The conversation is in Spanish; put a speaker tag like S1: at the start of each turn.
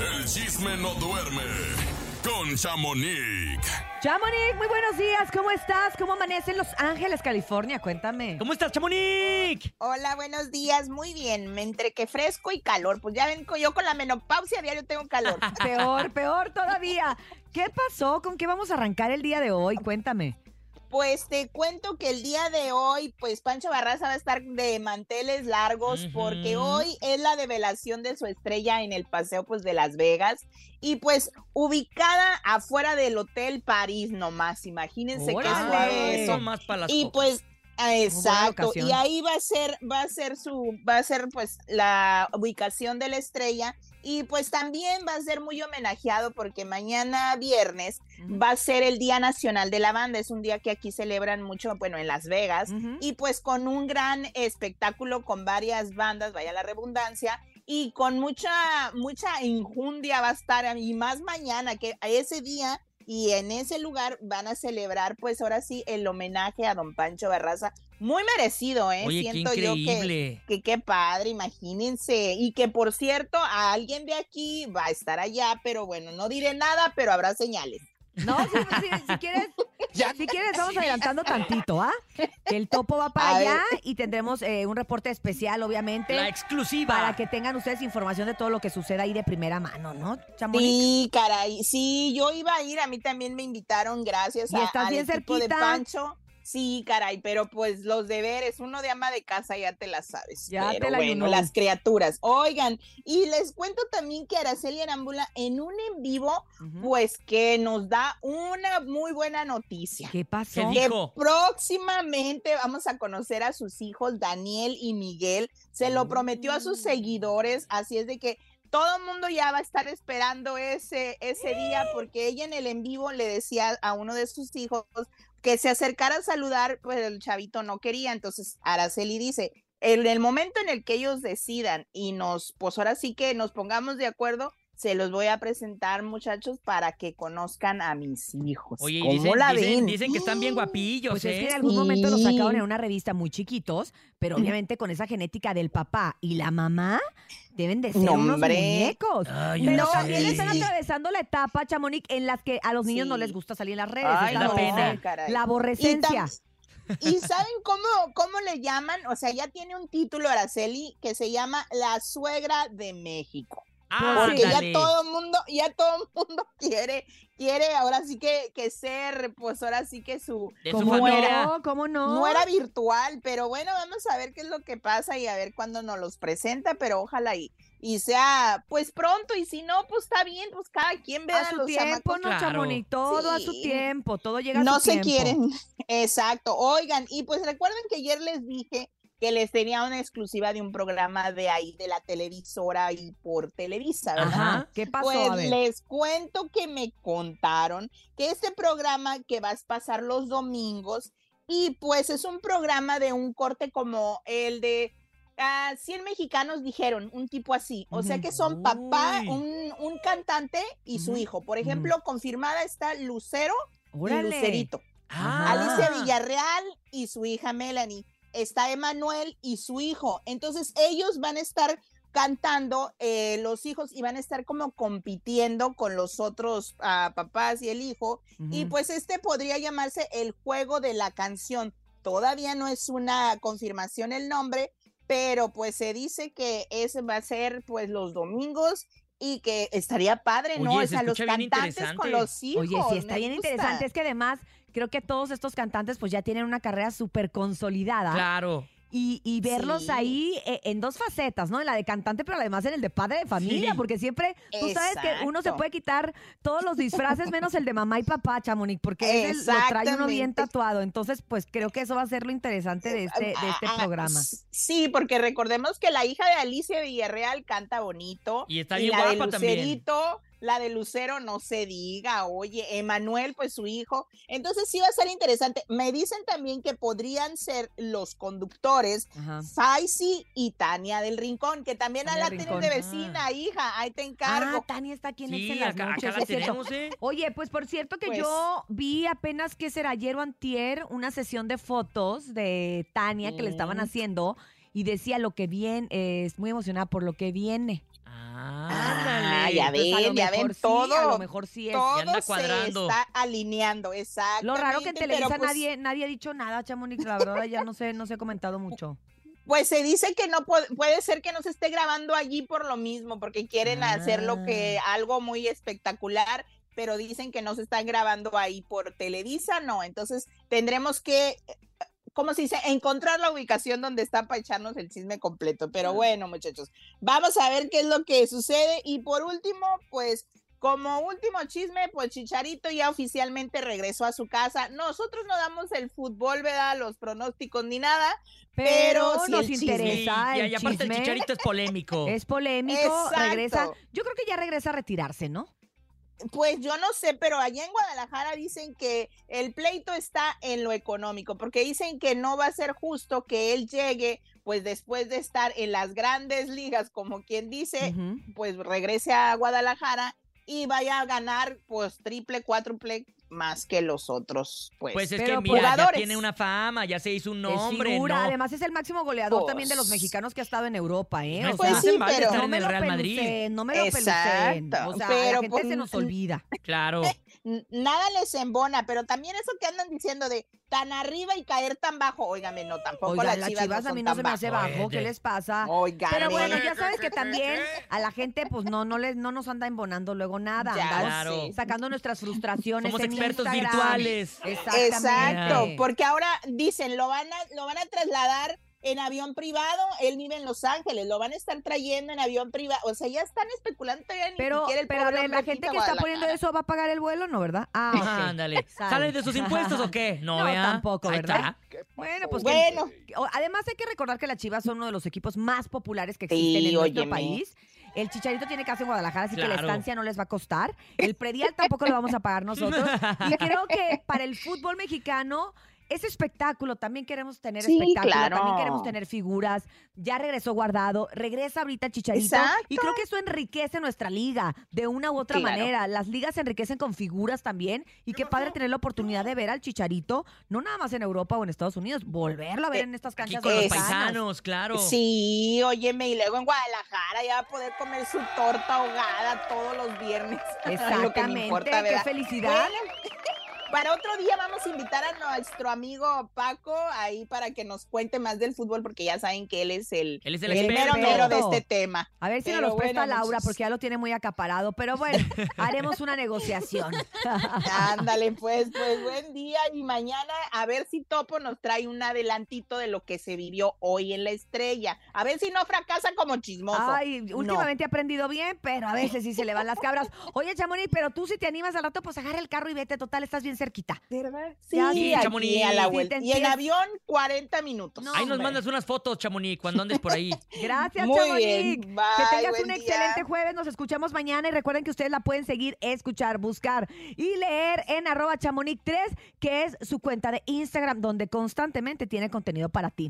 S1: El chisme no duerme con Chamonix.
S2: Chamonix, muy buenos días. ¿Cómo estás? ¿Cómo amanece en Los Ángeles, California? Cuéntame.
S3: ¿Cómo estás, Chamonix?
S4: Hola, buenos días. Muy bien. Entre que fresco y calor. Pues ya ven, yo con la menopausia diario tengo calor.
S2: peor, peor todavía. ¿Qué pasó? ¿Con qué vamos a arrancar el día de hoy? Cuéntame.
S4: Pues te cuento que el día de hoy, pues Pancho Barraza va a estar de manteles largos porque hoy es la develación de su estrella en el paseo pues de Las Vegas y pues ubicada afuera del Hotel París nomás, imagínense qué suave eso.
S3: Más para las
S4: y pues Exacto, y ahí va a ser, va a ser su, va a ser pues la ubicación de la estrella y pues también va a ser muy homenajeado porque mañana viernes va a ser el Día Nacional de la Banda, es un día que aquí celebran mucho, bueno, en Las Vegas. Y pues con un gran espectáculo con varias bandas, vaya la redundancia, y con mucha, mucha injundia va a estar, y más mañana, que a ese día y en ese lugar van a celebrar, pues ahora sí, el homenaje a don Pancho Barraza. Muy merecido, ¿eh?
S3: Siento yo que,
S4: que qué padre, imagínense. Y que por cierto, a alguien de aquí va a estar allá, pero bueno, no diré nada, pero habrá señales.
S2: No, si, quieres, si quieres, vamos adelantando tantito, ¿ah? el topo va para allá y tendremos eh, un reporte especial, obviamente.
S3: La exclusiva.
S2: Para que tengan ustedes información de todo lo que suceda ahí de primera mano, ¿no,
S4: Sí, caray. Sí, yo iba a ir, a mí también me invitaron, gracias a, al equipo de Pancho. Sí, caray, pero pues los deberes, uno de ama de casa ya te la sabes. Ya te la bueno, las criaturas. Oigan, y les cuento también que Araceli Arámbula en un en vivo, pues que nos da una muy buena noticia.
S2: ¿Qué pasó?
S4: Que próximamente vamos a conocer a sus hijos, Daniel y Miguel. Se lo prometió a sus seguidores, así es de que todo el mundo ya va a estar esperando ese, ese día porque ella en el en vivo le decía a uno de sus hijos, que se acercara a saludar, pues el chavito no quería. Entonces Araceli dice, en el momento en el que ellos decidan y nos, pues ahora sí que nos pongamos de acuerdo, se los voy a presentar, muchachos, para que conozcan a mis hijos.
S3: Oye, dicen, la ven? Dicen, que están bien guapillos.
S2: Pues
S3: es
S2: que en ¿eh? algún momento los sacaron en una revista muy chiquitos, pero obviamente con esa genética del papá y la mamá deben de ser unos muñecos. pero también están atravesando la etapa, Chamonix, en las que a los niños no les gusta salir en las redes.
S3: Ay, la, pena.
S2: la aborrecencia.
S4: ¿Y saben cómo, cómo le llaman? O sea, ya tiene un título Araceli que se llama La Suegra de México. Ah, porque ya todo el mundo, ya todo el mundo quiere, quiere ahora sí que, que ser, pues ahora sí que su,
S2: ¿Cómo no? ¿Cómo no?
S4: No era virtual, pero bueno, vamos a ver qué es lo que pasa y a ver cuándo nos los presenta, pero ojalá y, y sea pues pronto, y si no, pues está bien, pues cada quien vea
S2: a su tiempo, no, todo a su tiempo, todo llega a
S4: no
S2: su tiempo.
S4: No se quieren, exacto. Oigan, y pues recuerden que ayer les dije que les tenía una exclusiva de un programa de ahí, de la televisora y por Televisa, ¿verdad? Ajá.
S2: ¿Qué pasó?
S4: Pues les cuento que me contaron que este programa que vas a pasar los domingos y pues es un programa de un corte como el de 100 mexicanos dijeron, un tipo así. O sea que son papá, un, cantante y su hijo. Por ejemplo, confirmada está Lucero y Lucerito. Alicia Villarreal y su hija Melanie está Emanuel y su hijo. Entonces ellos van a estar cantando eh, los hijos y van a estar como compitiendo con los otros ah, papás y el hijo. Y pues este podría llamarse el juego de la canción. Todavía no es una confirmación el nombre, pero pues se dice que ese va a ser pues los domingos y que estaría padre, ¿no? o sea, los cantantes con los hijos.
S2: Oye, sí, está bien interesante. Es que además creo que todos estos cantantes pues ya tienen una carrera súper consolidada.
S3: Claro.
S2: Y, verlos ahí eh, en dos facetas, ¿no? En la de cantante, pero además en el de padre de familia, porque siempre, tú sabes que uno se puede quitar todos los disfraces menos el de mamá y papá, Chamonix, porque ese lo trae uno bien tatuado. Entonces, pues creo que eso va a ser lo interesante de este, de este ah, ah, programa.
S4: Sí, porque recordemos que la hija de Alicia Villarreal canta bonito.
S3: Y está bien guapa también
S4: la de Lucero no se diga, oye, Emanuel, pues su hijo. Entonces sí va a ser interesante. Me dicen también que podrían ser los conductores Faisy y Tania del Rincón, que también a la tienen de vecina, ah. hija, ahí te encargo.
S2: Ah, Tania está aquí en sí, las
S3: acá, la tenemos, ¿eh?
S2: Oye, pues por cierto que yo pues vi apenas que será ayer o antier una sesión de fotos de Tania que le estaban haciendo y decía lo que viene, es muy emocionada por lo que viene.
S3: Ah,
S4: ya ven, ya ven, todo.
S2: a lo mejor sí es.
S4: Todo se está alineando, exacto.
S2: Lo raro que en Televisa pues nadie, nadie ha dicho nada, Chamonix, la verdad ya no sé, no se ha comentado mucho.
S4: Pues se dice que no puede, puede ser que no se esté grabando allí por lo mismo, porque quieren hacer lo que ah. algo muy espectacular, pero dicen que no se está grabando ahí por Televisa, no. Entonces tendremos que ¿cómo se dice? Encontrar la ubicación donde está para echarnos el chisme completo. Pero bueno, muchachos, vamos a ver qué es lo que sucede. Y por último, pues como último chisme, pues Chicharito ya oficialmente regresó a su casa. Nosotros no damos el fútbol, ¿verdad? Los pronósticos ni nada. Pero,
S2: nos interesa.
S3: y, aparte el Chicharito es polémico.
S2: Es polémico, regresa. Yo creo que ya regresa a retirarse, ¿no?
S4: Pues yo no sé, pero allá en Guadalajara dicen que el pleito está en lo económico, porque dicen que no va a ser justo que él llegue, pues después de estar en las grandes ligas, como quien dice, pues regrese a Guadalajara y vaya a ganar pues triple, cuádruple más que los otros, pues.
S3: Pues es que mira, ya tiene una fama, ya se hizo un nombre, ¿no?
S2: Además es el máximo goleador también de los pues mexicanos que ha estado en Europa, ¿eh?
S3: o pues sí, pero no en el Real Madrid.
S2: no me lo Exacto. O sea, pero la gente pues, se nos olvida.
S3: Claro.
S4: Nada les embona, pero también eso que andan diciendo de tan arriba y caer tan bajo. Óigame, no, tampoco
S2: Oiga,
S4: las chivas,
S2: a mí no se me hace bajo. ¿Qué les pasa? Pero bueno, ya sabes que también a la gente, pues no, no les, no nos anda embonando luego nada. claro. sacando nuestras frustraciones.
S3: Somos expertos virtuales.
S4: Exacto, porque ahora dicen, lo van a, lo van a trasladar en avión privado, él vive en Los Ángeles, lo van a estar trayendo en avión privado, o sea, ya están especulando todavía ni
S2: pero,
S4: siquiera el
S2: Pero la gente que está poniendo eso va a pagar el vuelo, ¿no, verdad?
S3: Ah, ándale. ¿Sale de sus impuestos o qué? No,
S2: tampoco, ¿verdad? Bueno, pues bueno. además hay que recordar que las Chivas son uno de los equipos más populares que existen en nuestro país. El Chicharito tiene casa en Guadalajara, así que la estancia no les va a costar. El predial tampoco lo vamos a pagar nosotros. Y creo que para el fútbol mexicano es espectáculo, también queremos tener espectáculo, también queremos tener figuras. Ya regresó Guardado, regresa ahorita Chicharito. Y creo que eso enriquece nuestra liga de una u otra manera. Las ligas se enriquecen con figuras también. Y qué padre tener la oportunidad de ver al Chicharito, no nada más en Europa o en Estados Unidos, volverlo a ver eh, en estas canchas
S3: con los paisanos, claro.
S4: Sí, óyeme, y luego en Guadalajara ya va a poder comer su torta ahogada todos los viernes.
S2: Exactamente, qué felicidad.
S4: Para otro día vamos a invitar a nuestro amigo Paco ahí para que nos cuente más del fútbol, porque ya saben que él es el,
S3: el,
S4: mero de este tema.
S2: A ver si nos lo presta Laura, porque ya lo tiene muy acaparado. Pero bueno, haremos una negociación.
S4: Ándale, pues, pues buen día y mañana a ver si Topo nos trae un adelantito de lo que se vivió hoy en la estrella. A ver si no fracasa como chismoso.
S2: Ay, últimamente he aprendido bien, pero a veces sí se le van las cabras. Oye, Chamonix, pero tú si te animas al rato, pues agarra el carro y vete, total, estás bien cerquita.
S4: ¿Verdad? Sí, sí Chamonix. A la vuelta. y en avión, 40 minutos.
S3: ahí nos mandas unas fotos, Chamonix, cuando andes por ahí.
S2: Gracias, Muy Chamonix. que tengas un excelente jueves. Nos escuchamos mañana y recuerden que ustedes la pueden seguir, escuchar, buscar y leer en arroba chamonix3, que es su cuenta de Instagram, donde constantemente tiene contenido para ti.